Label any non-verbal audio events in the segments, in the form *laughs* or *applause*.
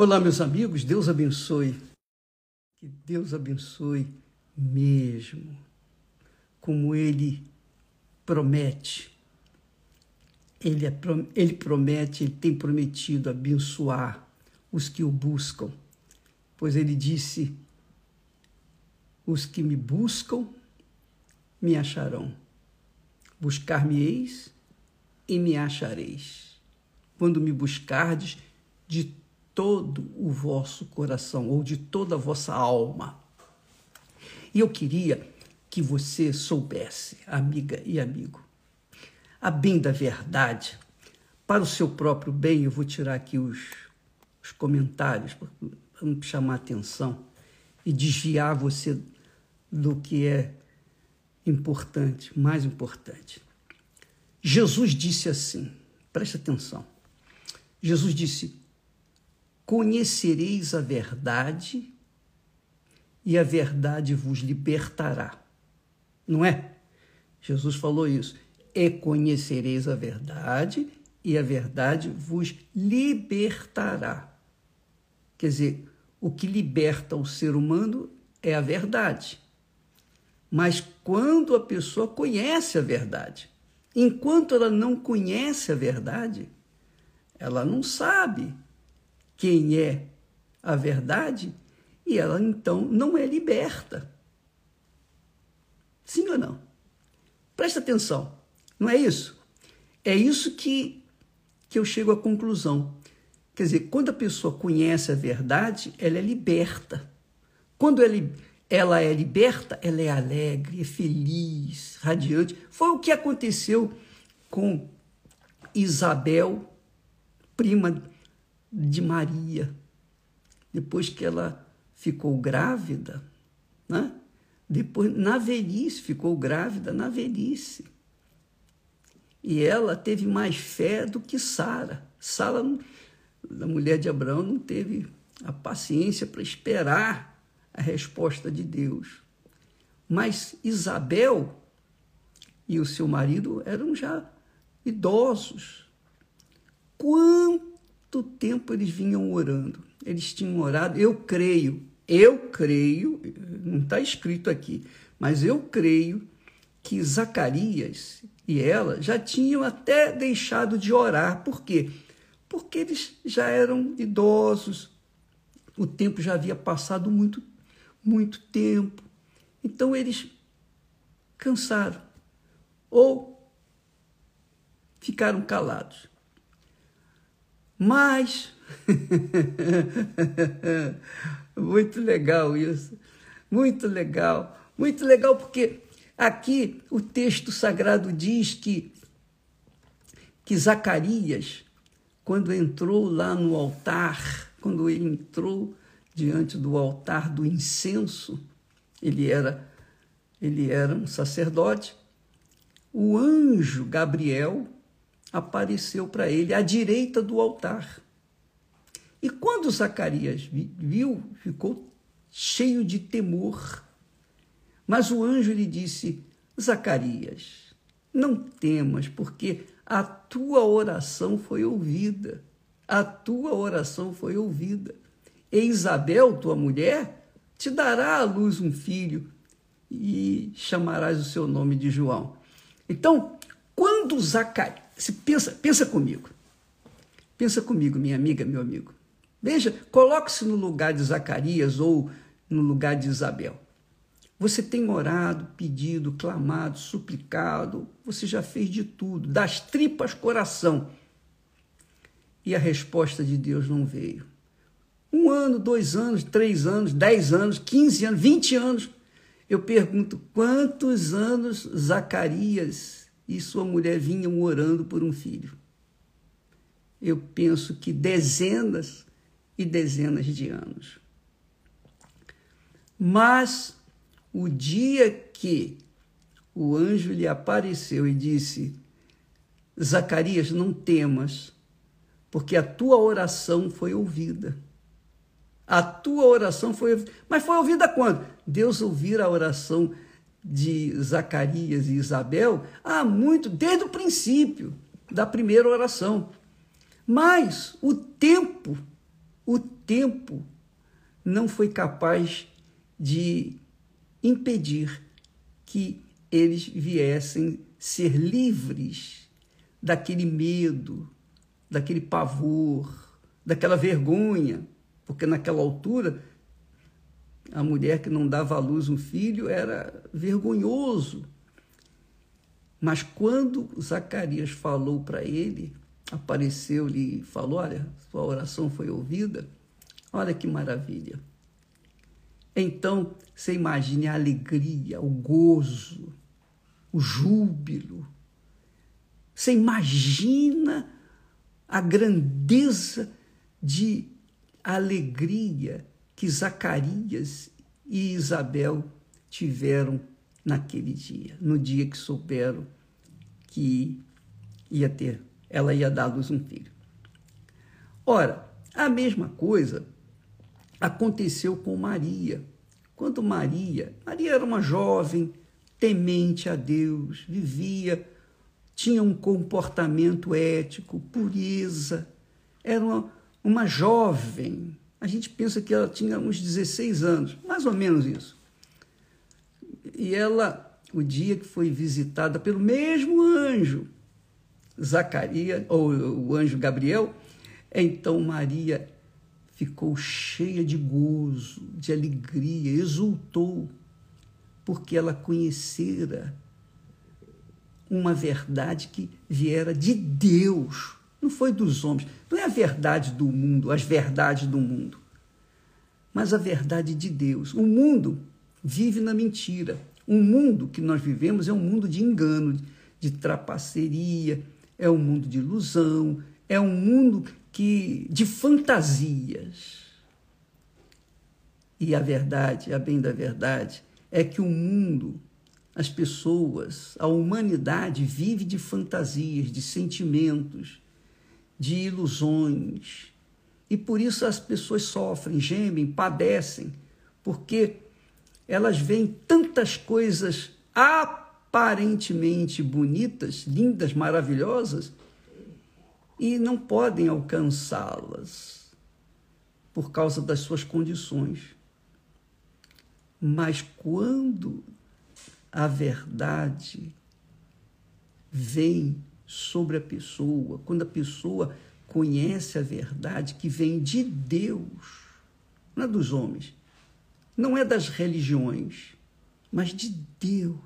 Olá, meus amigos, Deus abençoe. Que Deus abençoe mesmo, como Ele promete. Ele, é, ele promete, ele tem prometido abençoar os que o buscam, pois ele disse: Os que me buscam me acharão. Buscar-me-eis e me achareis. Quando me buscardes de todo o vosso coração ou de toda a vossa alma. E eu queria que você soubesse, amiga e amigo, a bem da verdade, para o seu próprio bem, eu vou tirar aqui os, os comentários para não chamar atenção e desviar você do que é importante, mais importante. Jesus disse assim, preste atenção. Jesus disse: Conhecereis a verdade e a verdade vos libertará. Não é? Jesus falou isso. E conhecereis a verdade e a verdade vos libertará. Quer dizer, o que liberta o ser humano é a verdade. Mas quando a pessoa conhece a verdade, enquanto ela não conhece a verdade, ela não sabe quem é a verdade e ela então não é liberta. Sim ou não? Presta atenção, não é isso? É isso que, que eu chego à conclusão. Quer dizer, quando a pessoa conhece a verdade, ela é liberta. Quando ela, ela é liberta, ela é alegre, é feliz, radiante. Foi o que aconteceu com Isabel, prima de Maria, depois que ela ficou grávida, né? depois na velhice, ficou grávida na velhice. E ela teve mais fé do que Sara. Sara, a mulher de Abraão, não teve a paciência para esperar a resposta de Deus. Mas Isabel e o seu marido eram já idosos. Quanto quanto tempo eles vinham orando. Eles tinham orado, eu creio, eu creio, não está escrito aqui, mas eu creio que Zacarias e ela já tinham até deixado de orar. Por quê? Porque eles já eram idosos, o tempo já havia passado muito, muito tempo. Então eles cansaram ou ficaram calados. Mas, *laughs* muito legal isso, muito legal, muito legal, porque aqui o texto sagrado diz que, que Zacarias, quando entrou lá no altar, quando ele entrou diante do altar do incenso, ele era, ele era um sacerdote, o anjo Gabriel apareceu para ele à direita do altar. E quando Zacarias viu, ficou cheio de temor. Mas o anjo lhe disse: Zacarias, não temas, porque a tua oração foi ouvida. A tua oração foi ouvida. E Isabel, tua mulher, te dará à luz um filho e chamarás o seu nome de João. Então, quando Zacarias se pensa, pensa comigo. Pensa comigo, minha amiga, meu amigo. Veja, coloque-se no lugar de Zacarias ou no lugar de Isabel. Você tem orado, pedido, clamado, suplicado, você já fez de tudo, das tripas coração. E a resposta de Deus não veio. Um ano, dois anos, três anos, dez anos, quinze anos, vinte anos. Eu pergunto, quantos anos Zacarias e sua mulher vinham orando por um filho. Eu penso que dezenas e dezenas de anos. Mas o dia que o anjo lhe apareceu e disse: Zacarias, não temas, porque a tua oração foi ouvida. A tua oração foi ouvida. Mas foi ouvida quando? Deus ouvir a oração de Zacarias e Isabel há muito, desde o princípio da primeira oração. Mas o tempo, o tempo não foi capaz de impedir que eles viessem ser livres daquele medo, daquele pavor, daquela vergonha, porque naquela altura a mulher que não dava à luz um filho era vergonhoso. Mas quando Zacarias falou para ele, apareceu-lhe e falou: Olha, sua oração foi ouvida, olha que maravilha. Então, você imagine a alegria, o gozo, o júbilo. Você imagina a grandeza de alegria que Zacarias e Isabel tiveram naquele dia, no dia que souberam que ia ter, ela ia dar à luz um filho. Ora, a mesma coisa aconteceu com Maria. Quando Maria, Maria era uma jovem temente a Deus, vivia, tinha um comportamento ético, pureza, era uma, uma jovem. A gente pensa que ela tinha uns 16 anos, mais ou menos isso. E ela, o dia que foi visitada pelo mesmo anjo, Zacarias, ou o anjo Gabriel, então Maria ficou cheia de gozo, de alegria, exultou, porque ela conhecera uma verdade que viera de Deus, não foi dos homens, não é a verdade do mundo, as verdades do mundo, mas a verdade de Deus. O mundo vive na mentira. O mundo que nós vivemos é um mundo de engano, de trapaceria, é um mundo de ilusão, é um mundo que de fantasias. E a verdade, a bem da verdade, é que o mundo, as pessoas, a humanidade vive de fantasias, de sentimentos, de ilusões. E por isso as pessoas sofrem, gemem, padecem, porque elas veem tantas coisas aparentemente bonitas, lindas, maravilhosas, e não podem alcançá-las por causa das suas condições. Mas quando a verdade vem sobre a pessoa, quando a pessoa conhece a verdade que vem de Deus, não é dos homens, não é das religiões, mas de Deus.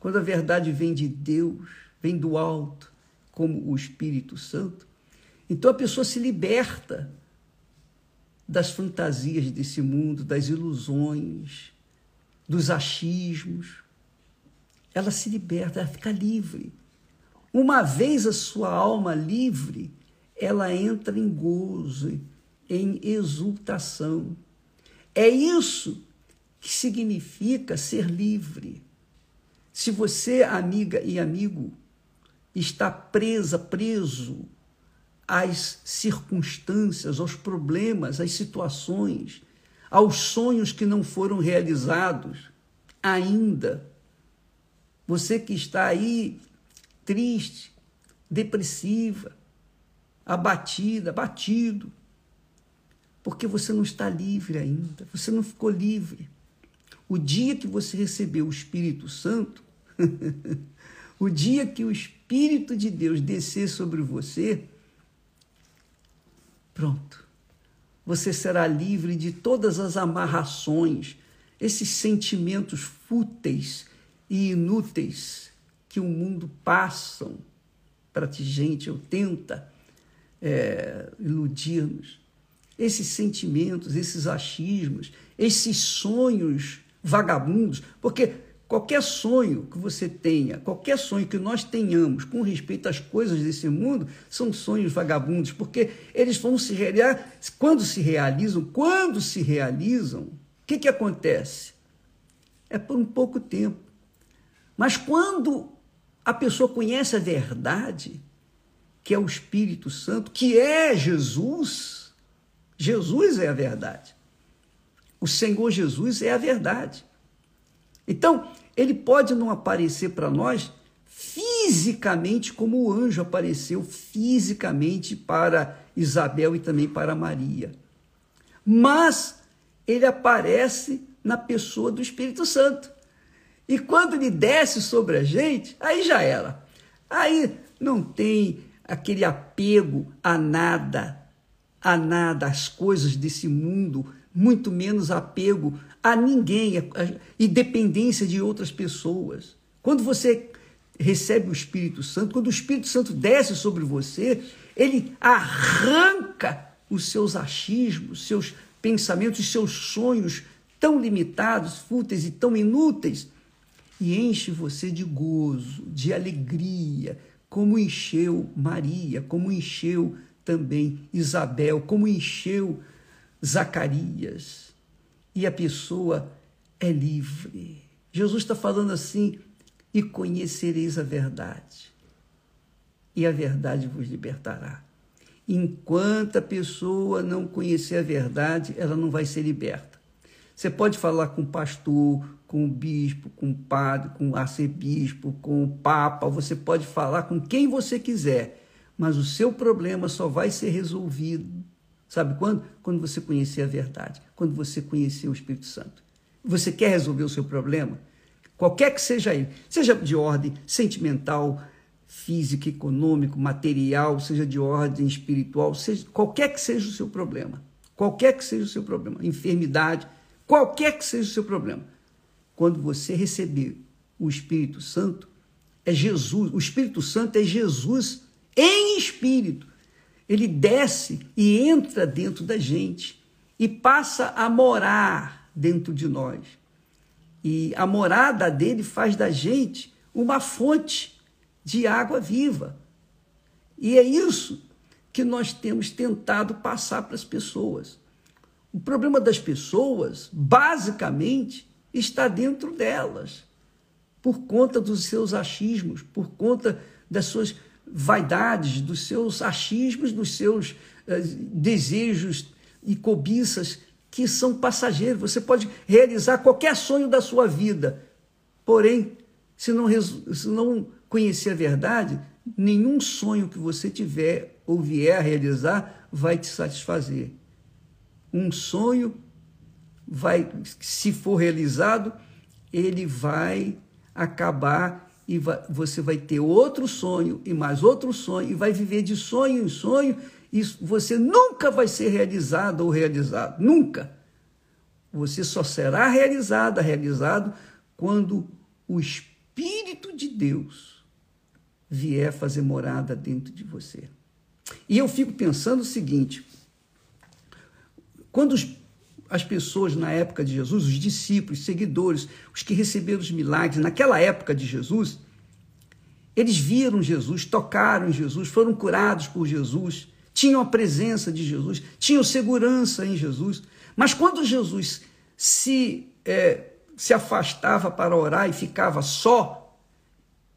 Quando a verdade vem de Deus, vem do alto, como o Espírito Santo, então a pessoa se liberta das fantasias desse mundo, das ilusões, dos achismos. Ela se liberta, ela fica livre. Uma vez a sua alma livre, ela entra em gozo, em exultação. É isso que significa ser livre. Se você, amiga e amigo, está presa, preso às circunstâncias, aos problemas, às situações, aos sonhos que não foram realizados ainda. Você que está aí triste, depressiva, abatida, abatido, porque você não está livre ainda, você não ficou livre. O dia que você recebeu o Espírito Santo, *laughs* o dia que o Espírito de Deus descer sobre você, pronto. Você será livre de todas as amarrações, esses sentimentos fúteis e inúteis que o mundo passam para ti, gente, ou tenta é, iludir-nos. Esses sentimentos, esses achismos, esses sonhos vagabundos, porque Qualquer sonho que você tenha, qualquer sonho que nós tenhamos com respeito às coisas desse mundo, são sonhos vagabundos, porque eles vão se realizar. Quando se realizam, quando se realizam, o que, que acontece? É por um pouco tempo. Mas quando a pessoa conhece a verdade, que é o Espírito Santo, que é Jesus, Jesus é a verdade. O Senhor Jesus é a verdade. Então, ele pode não aparecer para nós fisicamente como o anjo apareceu fisicamente para Isabel e também para Maria. mas ele aparece na pessoa do Espírito Santo. E quando ele desce sobre a gente, aí já era. Aí não tem aquele apego a nada, a nada, às coisas desse mundo, muito menos apego a ninguém e dependência de outras pessoas. Quando você recebe o Espírito Santo, quando o Espírito Santo desce sobre você, ele arranca os seus achismos, seus pensamentos, seus sonhos tão limitados, fúteis e tão inúteis, e enche você de gozo, de alegria, como encheu Maria, como encheu também Isabel, como encheu Zacarias. E a pessoa é livre. Jesus está falando assim: e conhecereis a verdade, e a verdade vos libertará. Enquanto a pessoa não conhecer a verdade, ela não vai ser liberta. Você pode falar com o pastor, com o bispo, com o padre, com o arcebispo, com o papa, você pode falar com quem você quiser, mas o seu problema só vai ser resolvido. Sabe quando? Quando você conhecer a verdade, quando você conhecer o Espírito Santo. Você quer resolver o seu problema? qualquer que seja ele, seja de ordem sentimental, física, econômico, material, seja de ordem espiritual, seja qualquer que seja o seu problema, qualquer que seja o seu problema, enfermidade, qualquer que seja o seu problema. Quando você receber o Espírito Santo, é Jesus, o Espírito Santo é Jesus em espírito. Ele desce e entra dentro da gente e passa a morar dentro de nós. E a morada dele faz da gente uma fonte de água viva. E é isso que nós temos tentado passar para as pessoas. O problema das pessoas, basicamente, está dentro delas, por conta dos seus achismos, por conta das suas vaidades, dos seus achismos, dos seus uh, desejos e cobiças que são passageiros. Você pode realizar qualquer sonho da sua vida, porém, se não, se não conhecer a verdade, nenhum sonho que você tiver ou vier a realizar vai te satisfazer. Um sonho vai, se for realizado, ele vai acabar e vai, você vai ter outro sonho e mais outro sonho e vai viver de sonho em sonho isso, você nunca vai ser realizado ou realizado, nunca. Você só será realizada, realizado quando o Espírito de Deus vier fazer morada dentro de você. E eu fico pensando o seguinte: quando as pessoas na época de Jesus, os discípulos, seguidores, os que receberam os milagres naquela época de Jesus, eles viram Jesus, tocaram Jesus, foram curados por Jesus, tinham a presença de Jesus, tinham segurança em Jesus. Mas quando Jesus se, é, se afastava para orar e ficava só,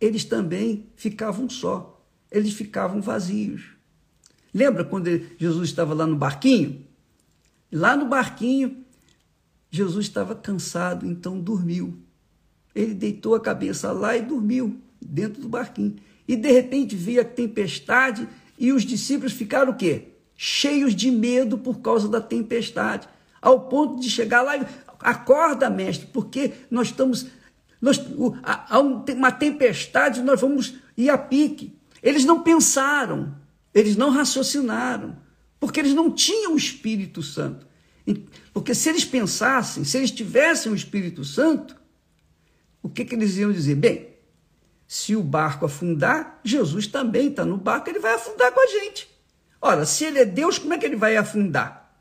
eles também ficavam só, eles ficavam vazios. Lembra quando Jesus estava lá no barquinho? Lá no barquinho, Jesus estava cansado, então dormiu. Ele deitou a cabeça lá e dormiu dentro do barquinho. E de repente veio a tempestade e os discípulos ficaram o quê? Cheios de medo por causa da tempestade, ao ponto de chegar lá e acorda, mestre, porque nós estamos nós, há uma tempestade, nós vamos ir a pique. Eles não pensaram, eles não raciocinaram, porque eles não tinham o Espírito Santo. Porque se eles pensassem, se eles tivessem o Espírito Santo, o que, que eles iam dizer? Bem, se o barco afundar, Jesus também está no barco, ele vai afundar com a gente. Ora, se ele é Deus, como é que ele vai afundar?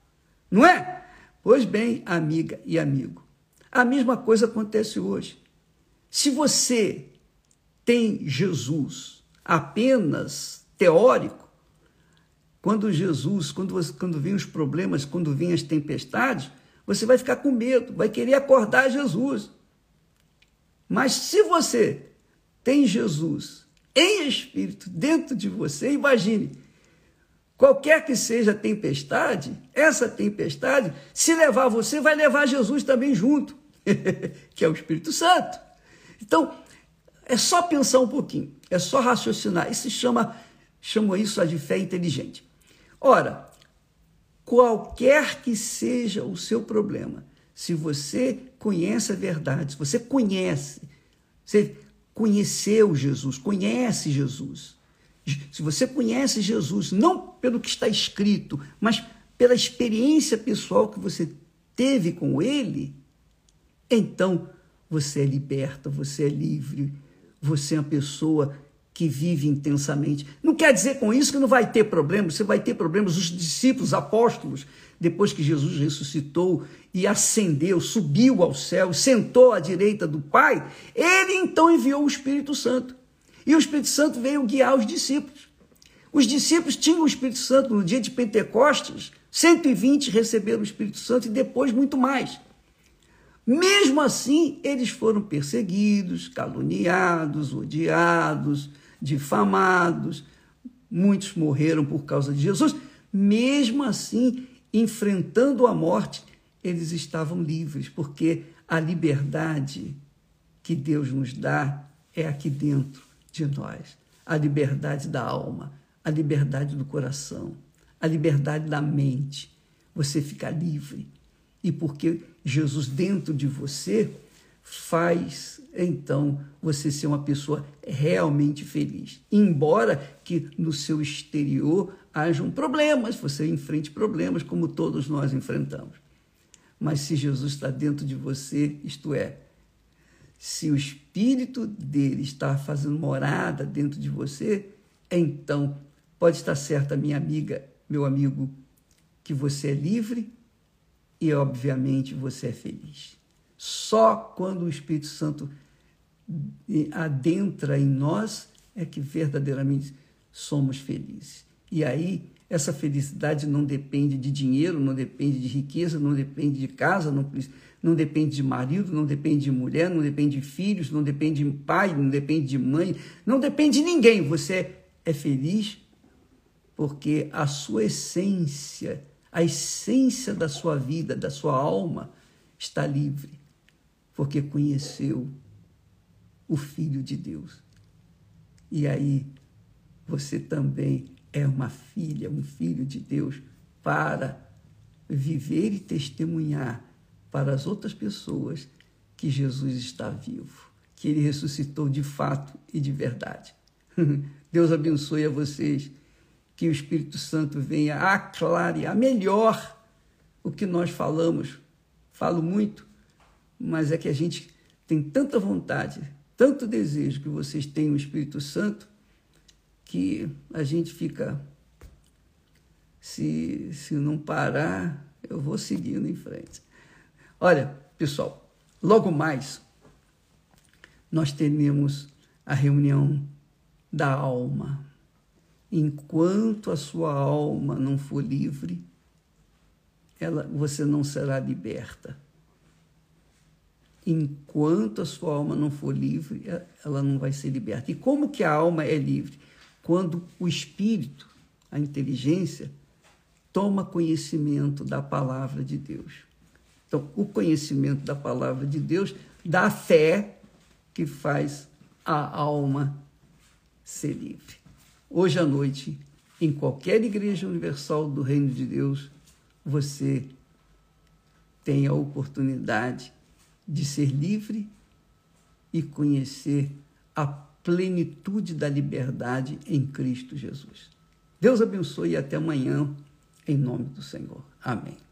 Não é? Pois bem, amiga e amigo, a mesma coisa acontece hoje. Se você tem Jesus apenas teórico, quando Jesus, quando, você, quando vem os problemas, quando vem as tempestades, você vai ficar com medo, vai querer acordar Jesus. Mas se você tem Jesus em espírito dentro de você, imagine, qualquer que seja a tempestade, essa tempestade, se levar você, vai levar Jesus também junto, *laughs* que é o Espírito Santo. Então, é só pensar um pouquinho, é só raciocinar. Isso chama, chama isso de fé inteligente. Ora, qualquer que seja o seu problema, se você conhece a verdade, se você conhece, você conheceu Jesus, conhece Jesus. Se você conhece Jesus, não pelo que está escrito, mas pela experiência pessoal que você teve com ele, então você é liberta, você é livre, você é uma pessoa que vive intensamente. Não quer dizer com isso que não vai ter problemas, você vai ter problemas. Os discípulos, apóstolos, depois que Jesus ressuscitou e ascendeu, subiu ao céu, sentou à direita do Pai, ele então enviou o Espírito Santo. E o Espírito Santo veio guiar os discípulos. Os discípulos tinham o Espírito Santo no dia de Pentecostes, 120 receberam o Espírito Santo e depois muito mais. Mesmo assim, eles foram perseguidos, caluniados, odiados, difamados, muitos morreram por causa de Jesus. Mesmo assim, enfrentando a morte, eles estavam livres, porque a liberdade que Deus nos dá é aqui dentro de nós a liberdade da alma, a liberdade do coração, a liberdade da mente. Você fica livre. E porque Jesus dentro de você faz então você ser uma pessoa realmente feliz. Embora que no seu exterior hajam problemas, você enfrente problemas como todos nós enfrentamos. Mas se Jesus está dentro de você, isto é, se o espírito dele está fazendo morada dentro de você, então pode estar certa, minha amiga, meu amigo, que você é livre e, obviamente, você é feliz. Só quando o Espírito Santo adentra em nós é que verdadeiramente somos felizes. E aí, essa felicidade não depende de dinheiro, não depende de riqueza, não depende de casa, não, não depende de marido, não depende de mulher, não depende de filhos, não depende de pai, não depende de mãe, não depende de ninguém. Você é feliz porque a sua essência, a essência da sua vida, da sua alma, está livre porque conheceu o Filho de Deus. E aí você também é uma filha, um filho de Deus para viver e testemunhar para as outras pessoas que Jesus está vivo, que ele ressuscitou de fato e de verdade. *laughs* Deus abençoe a vocês, que o Espírito Santo venha aclarear melhor o que nós falamos. Falo muito, mas é que a gente tem tanta vontade, tanto desejo que vocês tenham o Espírito Santo, que a gente fica. Se, se não parar, eu vou seguindo em frente. Olha, pessoal, logo mais nós teremos a reunião da alma. Enquanto a sua alma não for livre, ela, você não será liberta enquanto a sua alma não for livre, é, ela não vai ser liberta. E como que a alma é livre? Quando o espírito, a inteligência, toma conhecimento da palavra de Deus. Então, o conhecimento da palavra de Deus dá fé que faz a alma ser livre. Hoje à noite, em qualquer igreja universal do Reino de Deus, você tem a oportunidade de ser livre e conhecer a plenitude da liberdade em Cristo Jesus. Deus abençoe e até amanhã, em nome do Senhor. Amém.